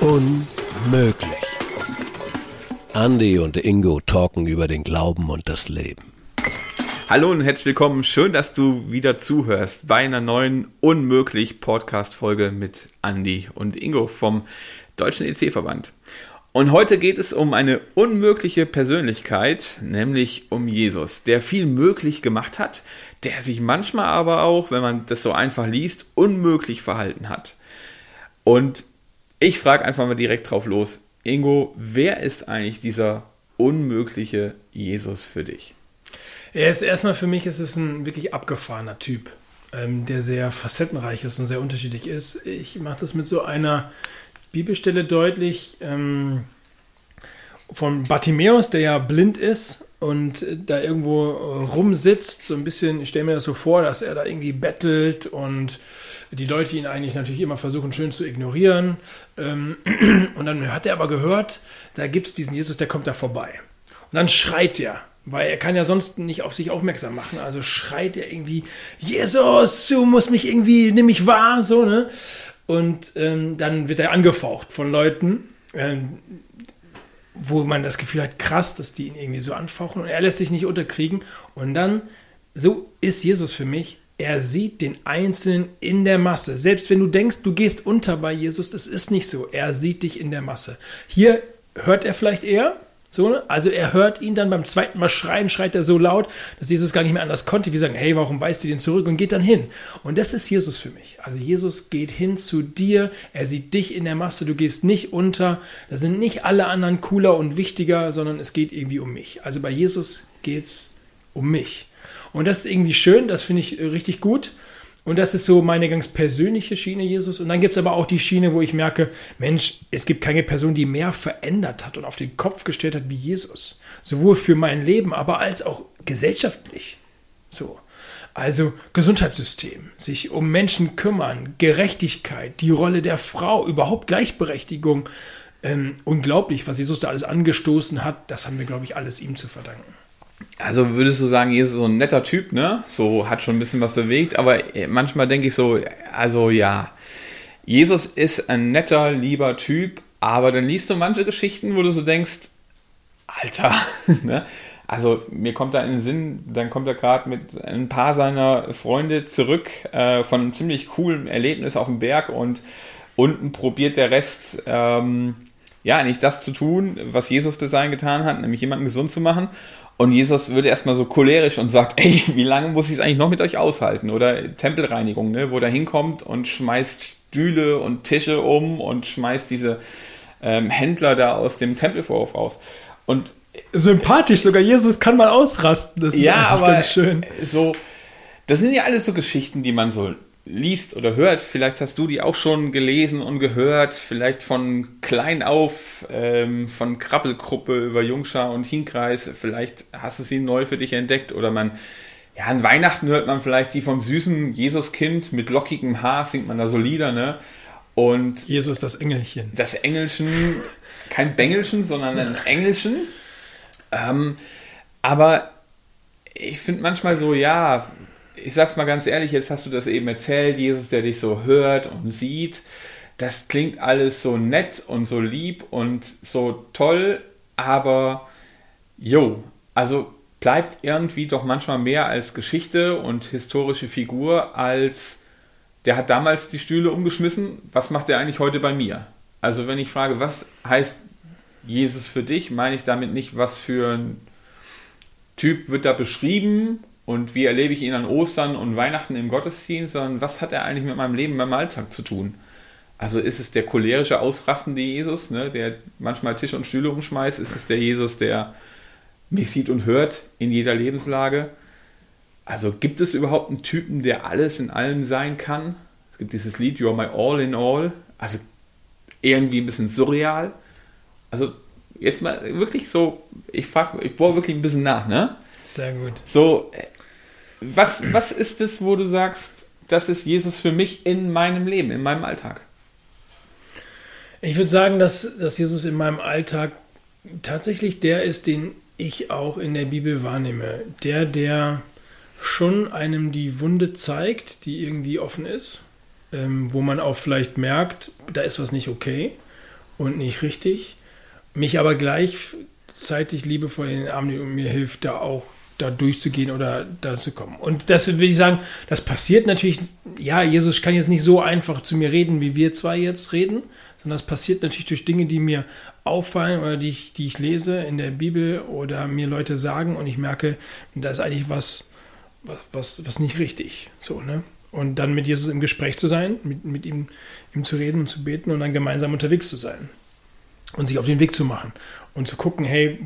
Unmöglich. Andy und Ingo talken über den Glauben und das Leben. Hallo und herzlich willkommen. Schön, dass du wieder zuhörst bei einer neuen Unmöglich Podcast Folge mit Andy und Ingo vom Deutschen EC-Verband. Und heute geht es um eine unmögliche Persönlichkeit, nämlich um Jesus, der viel möglich gemacht hat, der sich manchmal aber auch, wenn man das so einfach liest, unmöglich verhalten hat. Und ich frage einfach mal direkt drauf los, Ingo, wer ist eigentlich dieser unmögliche Jesus für dich? Er ist erstmal für mich, es ist ein wirklich abgefahrener Typ, ähm, der sehr facettenreich ist und sehr unterschiedlich ist. Ich mache das mit so einer Bibelstelle deutlich ähm, von Bartimäus, der ja blind ist und da irgendwo rumsitzt, so ein bisschen, ich stelle mir das so vor, dass er da irgendwie bettelt und die Leute ihn eigentlich natürlich immer versuchen, schön zu ignorieren. Ähm, und dann hat er aber gehört, da gibt es diesen Jesus, der kommt da vorbei. Und dann schreit er, weil er kann ja sonst nicht auf sich aufmerksam machen. Also schreit er irgendwie, Jesus, du musst mich irgendwie, nimm mich wahr, so, ne? Und ähm, dann wird er angefaucht von Leuten, ähm, wo man das Gefühl hat, krass, dass die ihn irgendwie so anfauchen und er lässt sich nicht unterkriegen. Und dann, so ist Jesus für mich, er sieht den Einzelnen in der Masse. Selbst wenn du denkst, du gehst unter bei Jesus, das ist nicht so. Er sieht dich in der Masse. Hier hört er vielleicht eher, so, ne? Also er hört ihn dann beim zweiten Mal schreien, schreit er so laut, dass Jesus gar nicht mehr anders konnte. Wir sagen, hey, warum weist ihr den zurück und geht dann hin? Und das ist Jesus für mich. Also Jesus geht hin zu dir, er sieht dich in der Masse, du gehst nicht unter. Da sind nicht alle anderen cooler und wichtiger, sondern es geht irgendwie um mich. Also bei Jesus geht es um mich. Und das ist irgendwie schön, das finde ich richtig gut. Und das ist so meine ganz persönliche Schiene, Jesus. Und dann gibt es aber auch die Schiene, wo ich merke, Mensch, es gibt keine Person, die mehr verändert hat und auf den Kopf gestellt hat wie Jesus. Sowohl für mein Leben, aber als auch gesellschaftlich. So. Also Gesundheitssystem, sich um Menschen kümmern, Gerechtigkeit, die Rolle der Frau, überhaupt Gleichberechtigung. Ähm, unglaublich, was Jesus da alles angestoßen hat. Das haben wir, glaube ich, alles ihm zu verdanken. Also würdest du sagen, Jesus ist so ein netter Typ, ne? So hat schon ein bisschen was bewegt, aber manchmal denke ich so, also ja, Jesus ist ein netter, lieber Typ, aber dann liest du manche Geschichten, wo du so denkst, Alter, ne? Also mir kommt da in den Sinn, dann kommt er gerade mit ein paar seiner Freunde zurück äh, von einem ziemlich coolen Erlebnis auf dem Berg und unten probiert der Rest ähm, ja nicht das zu tun, was Jesus bis dahin getan hat, nämlich jemanden gesund zu machen. Und Jesus wird erstmal so cholerisch und sagt, ey, wie lange muss ich es eigentlich noch mit euch aushalten? Oder Tempelreinigung, ne? wo er hinkommt und schmeißt Stühle und Tische um und schmeißt diese ähm, Händler da aus dem Tempelvorhof raus. Und sympathisch sogar Jesus kann mal ausrasten. Das ist ja, aber schön. So, das sind ja alles so Geschichten, die man so liest oder hört, vielleicht hast du die auch schon gelesen und gehört, vielleicht von klein auf, ähm, von Krabbelgruppe über Jungschar und Hinkreis, vielleicht hast du sie neu für dich entdeckt oder man, ja, an Weihnachten hört man vielleicht die vom süßen Jesuskind mit lockigem Haar, singt man da so Lieder, ne? Und Jesus das Engelchen. Das Engelchen, kein Bengelchen, sondern ein Engelchen. Ähm, aber ich finde manchmal so, ja, ich sag's mal ganz ehrlich, jetzt hast du das eben erzählt, Jesus, der dich so hört und sieht. Das klingt alles so nett und so lieb und so toll, aber jo, also bleibt irgendwie doch manchmal mehr als Geschichte und historische Figur als der hat damals die Stühle umgeschmissen, was macht er eigentlich heute bei mir? Also wenn ich frage, was heißt Jesus für dich, meine ich damit nicht, was für ein Typ wird da beschrieben und wie erlebe ich ihn an Ostern und Weihnachten im Gottesdienst, sondern was hat er eigentlich mit meinem Leben, meinem Alltag zu tun? Also ist es der cholerische, ausrastende Jesus, ne, der manchmal Tische und Stühle umschmeißt? Ist es der Jesus, der mich sieht und hört in jeder Lebenslage? Also gibt es überhaupt einen Typen, der alles in allem sein kann? Es gibt dieses Lied You're My All in All. Also irgendwie ein bisschen surreal. Also jetzt mal wirklich so, ich frage, ich bohre wirklich ein bisschen nach, ne? Sehr gut. So, was, was ist es, wo du sagst, das ist Jesus für mich in meinem Leben, in meinem Alltag? Ich würde sagen, dass, dass Jesus in meinem Alltag tatsächlich der ist, den ich auch in der Bibel wahrnehme. Der, der schon einem die Wunde zeigt, die irgendwie offen ist. ähm, wo man auch vielleicht merkt, da ist was nicht okay und nicht richtig, mich aber gleichzeitig liebevoll in den Arm nimmt und mir hilft, da auch da durchzugehen oder da zu kommen. Und das würde ich sagen, das passiert natürlich, ja, Jesus kann jetzt nicht so einfach zu mir reden, wie wir zwei jetzt reden, sondern das passiert natürlich durch Dinge, die mir auffallen oder die ich, die ich lese in der Bibel oder mir Leute sagen und ich merke, da ist eigentlich was, was, was, was nicht richtig. So, ne? Und dann mit Jesus im Gespräch zu sein, mit, mit ihm, ihm zu reden und zu beten und dann gemeinsam unterwegs zu sein und sich auf den Weg zu machen und zu gucken, hey,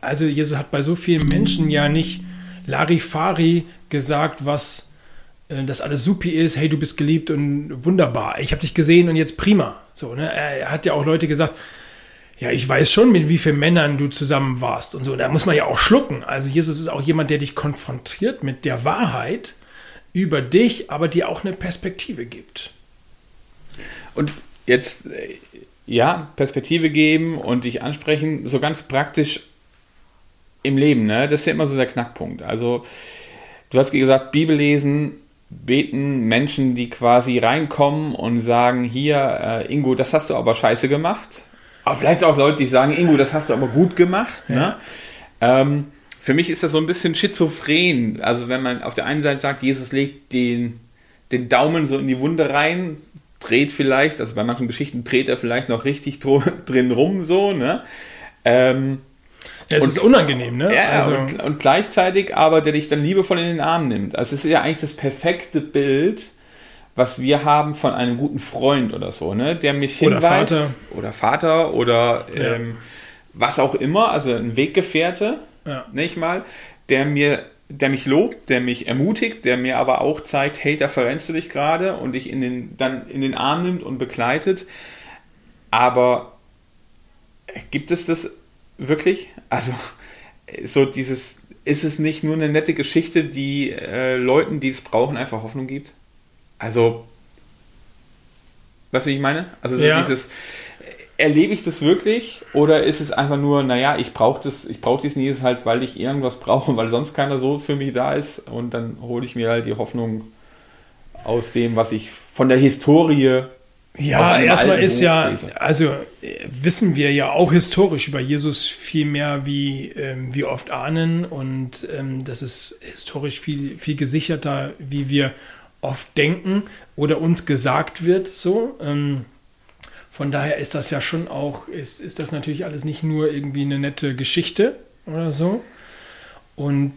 also Jesus hat bei so vielen Menschen ja nicht Larifari gesagt, was äh, das alles supi ist, hey, du bist geliebt und wunderbar. Ich habe dich gesehen und jetzt prima. So, ne? Er hat ja auch Leute gesagt, ja, ich weiß schon, mit wie vielen Männern du zusammen warst und so. Da muss man ja auch schlucken. Also Jesus ist auch jemand, der dich konfrontiert mit der Wahrheit über dich, aber dir auch eine Perspektive gibt. Und jetzt äh, ja, Perspektive geben und dich ansprechen, so ganz praktisch im Leben, ne? Das ist ja immer so der Knackpunkt. Also, du hast gesagt, Bibel lesen, beten Menschen, die quasi reinkommen und sagen, hier, äh, Ingo, das hast du aber scheiße gemacht. Aber vielleicht auch Leute, die sagen, Ingo, das hast du aber gut gemacht. Ja. Ne? Ähm, für mich ist das so ein bisschen schizophren. Also wenn man auf der einen Seite sagt, Jesus legt den, den Daumen so in die Wunde rein, dreht vielleicht, also bei manchen Geschichten dreht er vielleicht noch richtig drin rum, so, ne? Ähm, es ist unangenehm, ne? Ja, also. und, und, gleichzeitig aber, der dich dann liebevoll in den Arm nimmt. Also es ist ja eigentlich das perfekte Bild, was wir haben von einem guten Freund oder so, ne? Der mich oder hinweist. Vater. Oder Vater oder ja. ähm, was auch immer, also ein Weggefährte, ja. nicht mal, der mir der mich lobt, der mich ermutigt, der mir aber auch zeigt, hey, da verrennst du dich gerade und dich in den, dann in den Arm nimmt und begleitet. Aber gibt es das wirklich? Also, so dieses, ist es nicht nur eine nette Geschichte, die äh, Leuten, die es brauchen, einfach Hoffnung gibt? Also, was ich meine? Also, so ja. dieses, erlebe ich das wirklich oder ist es einfach nur, naja, ich brauche das, ich brauche diesen Jesus halt, weil ich irgendwas brauche, weil sonst keiner so für mich da ist und dann hole ich mir halt die Hoffnung aus dem, was ich von der Historie ja, erstmal ist ja, also wissen wir ja auch historisch über Jesus viel mehr, wie ähm, wir oft ahnen. Und ähm, das ist historisch viel, viel gesicherter, wie wir oft denken oder uns gesagt wird. So. Ähm, von daher ist das ja schon auch, ist, ist das natürlich alles nicht nur irgendwie eine nette Geschichte oder so. Und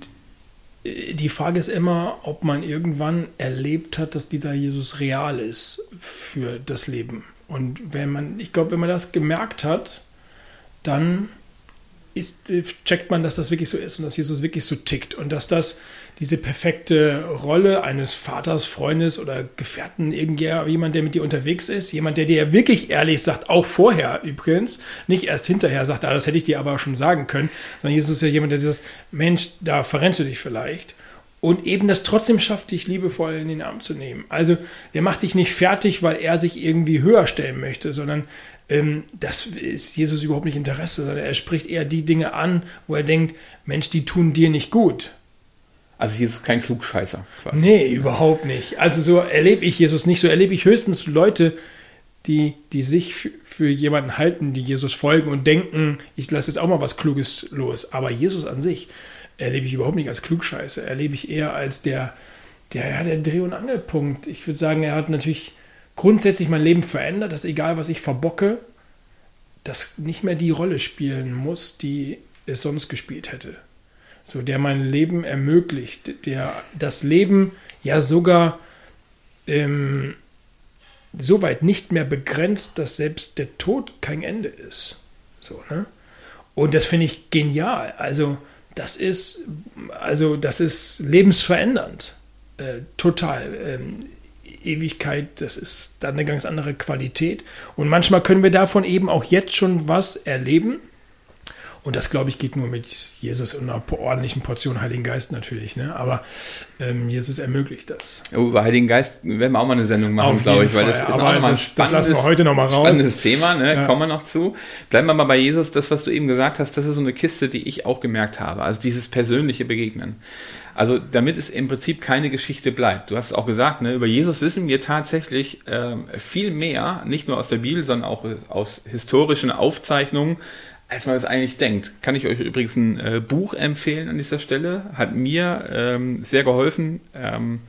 äh, die Frage ist immer, ob man irgendwann erlebt hat, dass dieser Jesus real ist für das Leben. Und wenn man, ich glaube, wenn man das gemerkt hat, dann ist, checkt man, dass das wirklich so ist und dass Jesus wirklich so tickt und dass das diese perfekte Rolle eines Vaters, Freundes oder Gefährten, irgendjemand, der mit dir unterwegs ist, jemand, der dir wirklich ehrlich sagt, auch vorher übrigens, nicht erst hinterher sagt, ah, das hätte ich dir aber schon sagen können, sondern Jesus ist ja jemand, der sagt, Mensch, da verrennst du dich vielleicht und eben das trotzdem schafft, dich liebevoll in den Arm zu nehmen. Also er macht dich nicht fertig, weil er sich irgendwie höher stellen möchte, sondern ähm, das ist Jesus überhaupt nicht Interesse, sondern er spricht eher die Dinge an, wo er denkt, Mensch, die tun dir nicht gut. Also Jesus ist kein Klugscheißer. Quasi. Nee, überhaupt nicht. Also so erlebe ich Jesus nicht. So erlebe ich höchstens Leute, die, die sich für jemanden halten, die Jesus folgen und denken, ich lasse jetzt auch mal was Kluges los. Aber Jesus an sich erlebe ich überhaupt nicht als Klugscheißer. Erlebe ich eher als der, der, ja, der Dreh- und Angelpunkt. Ich würde sagen, er hat natürlich grundsätzlich mein Leben verändert, dass egal was ich verbocke, das nicht mehr die Rolle spielen muss, die es sonst gespielt hätte. So, der mein Leben ermöglicht, der das Leben ja sogar ähm, so weit nicht mehr begrenzt, dass selbst der Tod kein Ende ist. So, ne? Und das finde ich genial. Also, das ist, also, das ist lebensverändernd. Äh, total. Ähm, Ewigkeit, das ist dann eine ganz andere Qualität. Und manchmal können wir davon eben auch jetzt schon was erleben. Und das, glaube ich, geht nur mit Jesus und einer ordentlichen Portion Heiligen Geist natürlich. Ne? Aber ähm, Jesus ermöglicht das. Oh, über Heiligen Geist werden wir auch mal eine Sendung machen, glaube ich, weil das ist auch mal ein spannendes, das lassen wir heute noch spannendes Thema. Ne? Ja. Kommen wir noch zu. Bleiben wir mal bei Jesus. Das, was du eben gesagt hast, das ist so eine Kiste, die ich auch gemerkt habe. Also dieses persönliche Begegnen. Also damit es im Prinzip keine Geschichte bleibt. Du hast auch gesagt, ne, über Jesus wissen wir tatsächlich äh, viel mehr, nicht nur aus der Bibel, sondern auch aus historischen Aufzeichnungen, als man es eigentlich denkt. Kann ich euch übrigens ein äh, Buch empfehlen an dieser Stelle. Hat mir ähm, sehr geholfen, ähm,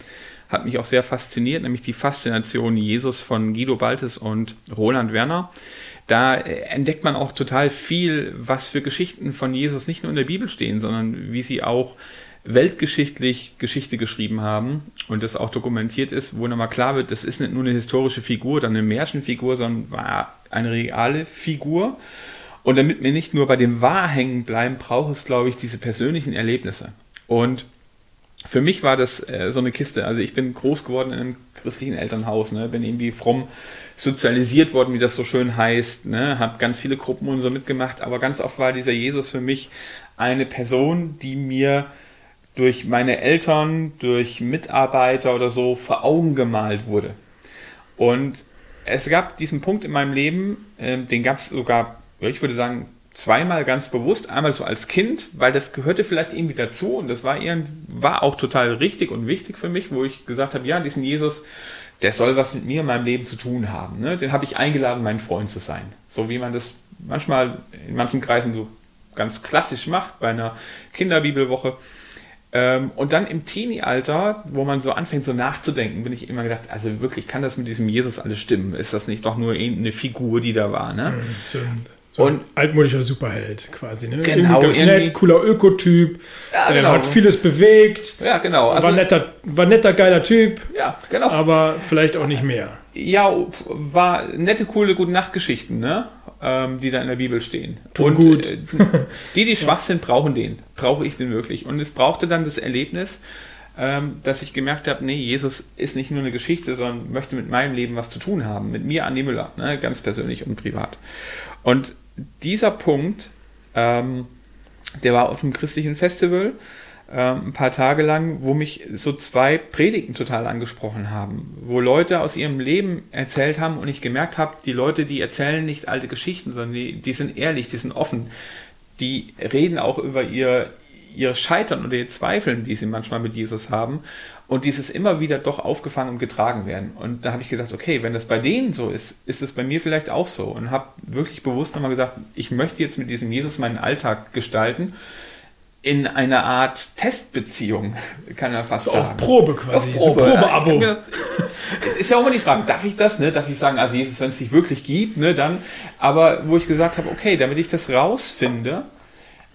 hat mich auch sehr fasziniert, nämlich die Faszination Jesus von Guido Baltes und Roland Werner. Da äh, entdeckt man auch total viel, was für Geschichten von Jesus nicht nur in der Bibel stehen, sondern wie sie auch weltgeschichtlich Geschichte geschrieben haben und das auch dokumentiert ist, wo nochmal klar wird, das ist nicht nur eine historische Figur oder eine Märchenfigur, sondern war eine reale Figur. Und damit wir nicht nur bei dem Wahr hängen bleiben, braucht es, glaube ich, diese persönlichen Erlebnisse. Und für mich war das äh, so eine Kiste. Also ich bin groß geworden in einem christlichen Elternhaus, ne? bin irgendwie fromm sozialisiert worden, wie das so schön heißt, ne? habe ganz viele Gruppen und so mitgemacht, aber ganz oft war dieser Jesus für mich eine Person, die mir durch meine Eltern, durch Mitarbeiter oder so vor Augen gemalt wurde. Und es gab diesen Punkt in meinem Leben, äh, den gab es sogar, ich würde sagen, zweimal ganz bewusst. Einmal so als Kind, weil das gehörte vielleicht irgendwie dazu und das war, war auch total richtig und wichtig für mich, wo ich gesagt habe, ja, diesen Jesus, der soll was mit mir in meinem Leben zu tun haben. Ne? Den habe ich eingeladen, mein Freund zu sein. So wie man das manchmal in manchen Kreisen so ganz klassisch macht bei einer Kinderbibelwoche. Ähm, und dann im Teenie-Alter, wo man so anfängt, so nachzudenken, bin ich immer gedacht, also wirklich, kann das mit diesem Jesus alles stimmen? Ist das nicht doch nur irgendeine Figur, die da war? Ne? So, so und altmodischer Superheld quasi. Ne? Genau, irgendwie ganz nett, cooler Ökotyp, ja, genau. hat vieles bewegt. Ja, genau. Also, war, netter, war netter, geiler Typ. Ja, genau. Aber vielleicht auch nicht mehr. Ja, war nette, coole, gute Nachtgeschichten, ne? ähm, die da in der Bibel stehen. Tut und gut. Äh, die, die schwach sind, brauchen den. Brauche ich den wirklich. Und es brauchte dann das Erlebnis, ähm, dass ich gemerkt habe, nee, Jesus ist nicht nur eine Geschichte, sondern möchte mit meinem Leben was zu tun haben. Mit mir, Andi Müller, ne? ganz persönlich und privat. Und dieser Punkt, ähm, der war auf einem christlichen Festival ähm, ein paar Tage lang, wo mich so zwei Predigten total angesprochen haben, wo Leute aus ihrem Leben erzählt haben und ich gemerkt habe, die Leute, die erzählen nicht alte Geschichten, sondern die, die sind ehrlich, die sind offen, die reden auch über ihr, ihr Scheitern oder ihr Zweifeln, die sie manchmal mit Jesus haben und dieses immer wieder doch aufgefangen und getragen werden. Und da habe ich gesagt, okay, wenn das bei denen so ist, ist es bei mir vielleicht auch so und habe wirklich bewusst nochmal gesagt, ich möchte jetzt mit diesem Jesus meinen Alltag gestalten in einer Art Testbeziehung, kann man fast so sagen. Auf Probe quasi, auf Probe. So Probeabo. ist ja auch immer die Frage, darf ich das, ne? Darf ich sagen, also Jesus, wenn es dich wirklich gibt, ne, dann, aber wo ich gesagt habe, okay, damit ich das rausfinde,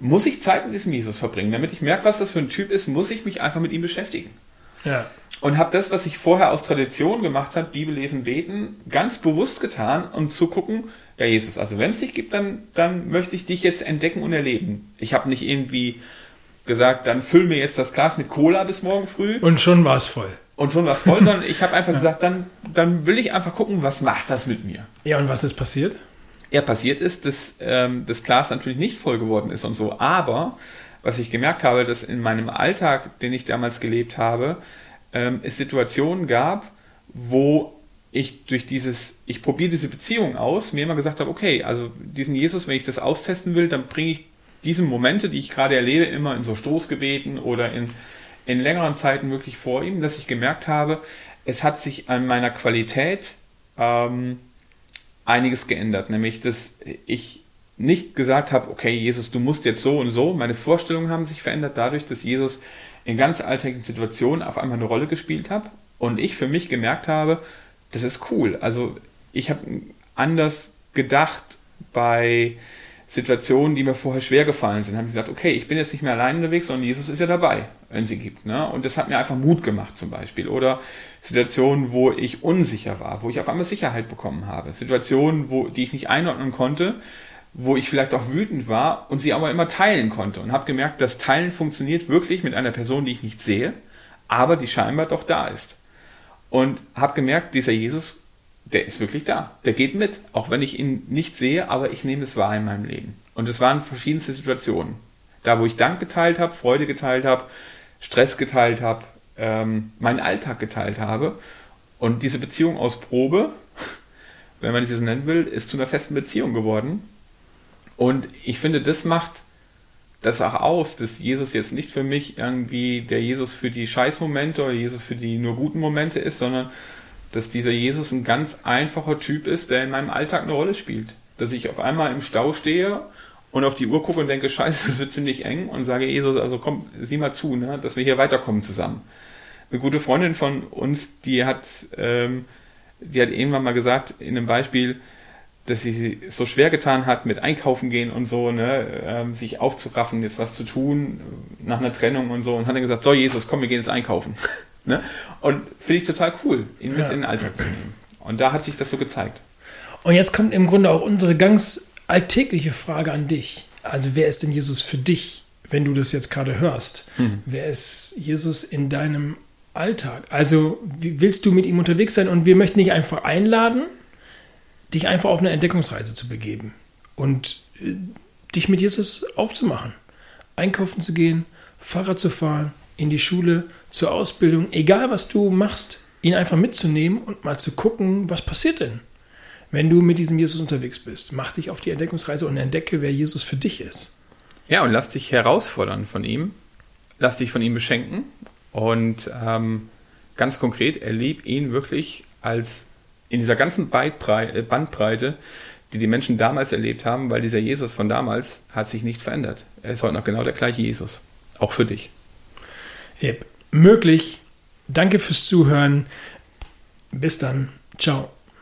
muss ich Zeit mit diesem Jesus verbringen. Damit ich merke, was das für ein Typ ist, muss ich mich einfach mit ihm beschäftigen. Ja. Und habe das, was ich vorher aus Tradition gemacht habe, Bibel lesen, beten, ganz bewusst getan und um zu gucken, ja Jesus, also wenn es dich gibt, dann, dann möchte ich dich jetzt entdecken und erleben. Ich habe nicht irgendwie gesagt, dann füll mir jetzt das Glas mit Cola bis morgen früh. Und schon war es voll. Und schon war es voll, sondern ich habe einfach gesagt, dann, dann will ich einfach gucken, was macht das mit mir. Ja, und was ist passiert? Ja, passiert ist, dass ähm, das Glas natürlich nicht voll geworden ist und so. Aber was ich gemerkt habe, dass in meinem Alltag, den ich damals gelebt habe, ähm, es Situationen gab, wo ich durch dieses, ich probiere diese Beziehung aus, mir immer gesagt habe, okay, also diesen Jesus, wenn ich das austesten will, dann bringe ich diese Momente, die ich gerade erlebe, immer in so Stoßgebeten oder in, in längeren Zeiten wirklich vor ihm, dass ich gemerkt habe, es hat sich an meiner Qualität ähm, einiges geändert. Nämlich, dass ich nicht gesagt habe, okay, Jesus, du musst jetzt so und so. Meine Vorstellungen haben sich verändert dadurch, dass Jesus in ganz alltäglichen Situationen auf einmal eine Rolle gespielt hat und ich für mich gemerkt habe, das ist cool. Also ich habe anders gedacht bei Situationen, die mir vorher schwer gefallen sind, habe ich gesagt, okay, ich bin jetzt nicht mehr allein unterwegs, sondern Jesus ist ja dabei, wenn sie gibt. Ne? Und das hat mir einfach Mut gemacht zum Beispiel. Oder Situationen, wo ich unsicher war, wo ich auf einmal Sicherheit bekommen habe. Situationen, wo, die ich nicht einordnen konnte, wo ich vielleicht auch wütend war und sie aber immer teilen konnte. Und habe gemerkt, das Teilen funktioniert wirklich mit einer Person, die ich nicht sehe, aber die scheinbar doch da ist. Und habe gemerkt, dieser Jesus der ist wirklich da. Der geht mit, auch wenn ich ihn nicht sehe, aber ich nehme es wahr in meinem Leben. Und es waren verschiedenste Situationen. Da, wo ich Dank geteilt habe, Freude geteilt habe, Stress geteilt habe, ähm, meinen Alltag geteilt habe. Und diese Beziehung aus Probe, wenn man es so nennen will, ist zu einer festen Beziehung geworden. Und ich finde, das macht das auch aus, dass Jesus jetzt nicht für mich irgendwie der Jesus für die Scheißmomente oder Jesus für die nur guten Momente ist, sondern dass dieser Jesus ein ganz einfacher Typ ist, der in meinem Alltag eine Rolle spielt. Dass ich auf einmal im Stau stehe und auf die Uhr gucke und denke, scheiße, das wird ziemlich eng und sage, Jesus, also komm, sieh mal zu, ne, dass wir hier weiterkommen zusammen. Eine gute Freundin von uns, die hat, ähm, die hat irgendwann mal gesagt, in einem Beispiel, dass sie so schwer getan hat mit Einkaufen gehen und so, ne, ähm, sich aufzuraffen, jetzt was zu tun nach einer Trennung und so und hat dann gesagt, so Jesus, komm, wir gehen jetzt einkaufen. ne? Und finde ich total cool, ihn mit ja. in den Alltag zu nehmen. Und da hat sich das so gezeigt. Und jetzt kommt im Grunde auch unsere ganz alltägliche Frage an dich. Also wer ist denn Jesus für dich, wenn du das jetzt gerade hörst? Mhm. Wer ist Jesus in deinem Alltag? Also willst du mit ihm unterwegs sein und wir möchten dich einfach einladen, dich einfach auf eine Entdeckungsreise zu begeben und äh, dich mit Jesus aufzumachen. Einkaufen zu gehen, Fahrrad zu fahren, in die Schule, zur Ausbildung, egal was du machst, ihn einfach mitzunehmen und mal zu gucken, was passiert denn, wenn du mit diesem Jesus unterwegs bist. Mach dich auf die Entdeckungsreise und entdecke, wer Jesus für dich ist. Ja, und lass dich herausfordern von ihm. Lass dich von ihm beschenken und ähm, ganz konkret erleb ihn wirklich als in dieser ganzen äh, Bandbreite, die die Menschen damals erlebt haben, weil dieser Jesus von damals hat sich nicht verändert. Er ist heute noch genau der gleiche Jesus. Auch für dich. Yep. Möglich. Danke fürs Zuhören. Bis dann. Ciao.